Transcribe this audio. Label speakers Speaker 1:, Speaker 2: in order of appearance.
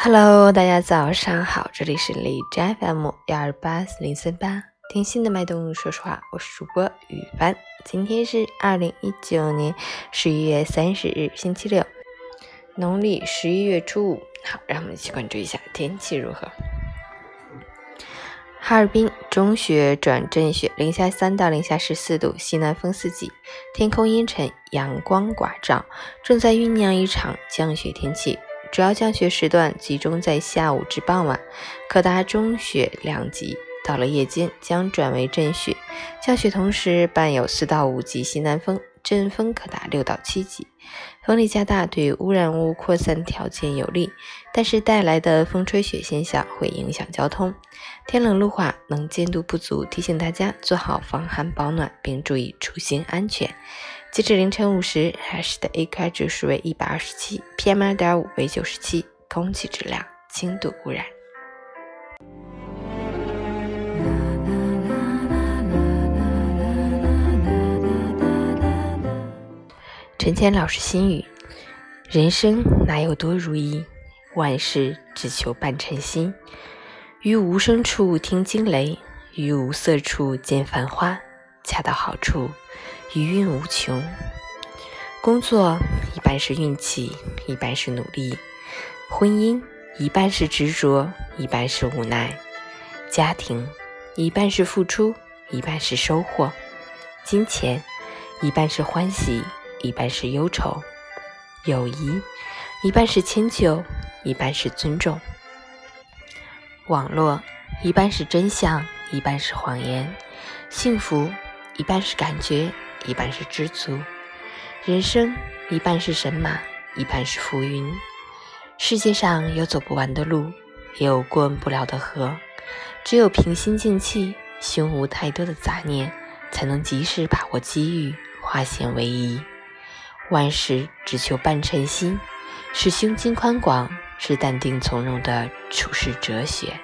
Speaker 1: Hello，大家早上好，这里是荔枝 FM 幺二八四零三八，听心的脉动，说实话，我是主播雨帆。今天是二零一九年十一月三十日，星期六，农历十一月初五。好，让我们一起关注一下天气如何。哈尔滨中雪转阵雪，零下三到零下十四度，西南风四级，天空阴沉，阳光寡照，正在酝酿一场降雪天气。主要降雪时段集中在下午至傍晚，可达中雪量级。到了夜间将转为阵雪，降雪同时伴有四到五级西南风，阵风可达六到七级。风力加大对污染物扩散条件有利，但是带来的风吹雪现象会影响交通。天冷路滑，能见度不足，提醒大家做好防寒保暖，并注意出行安全。截止凌晨五时，海市的 AQI 指数为一百二十七，PM 二点五为九十七，空气质量轻度污染。陈谦老师心语：人生哪有多如意，万事只求半称心。于无声处听惊雷，于无色处见繁花，恰到好处。余韵无穷。工作一半是运气，一半是努力；婚姻一半是执着，一半是无奈；家庭一半是付出，一半是收获；金钱一半是欢喜，一半是忧愁；友谊一半是迁就，一半是尊重；网络一半是真相，一半是谎言；幸福一半是感觉。一半是知足，人生一半是神马，一半是浮云。世界上有走不完的路，也有过不了的河。只有平心静气，胸无太多的杂念，才能及时把握机遇，化险为夷。万事只求半称心，是胸襟宽广，是淡定从容的处世哲学。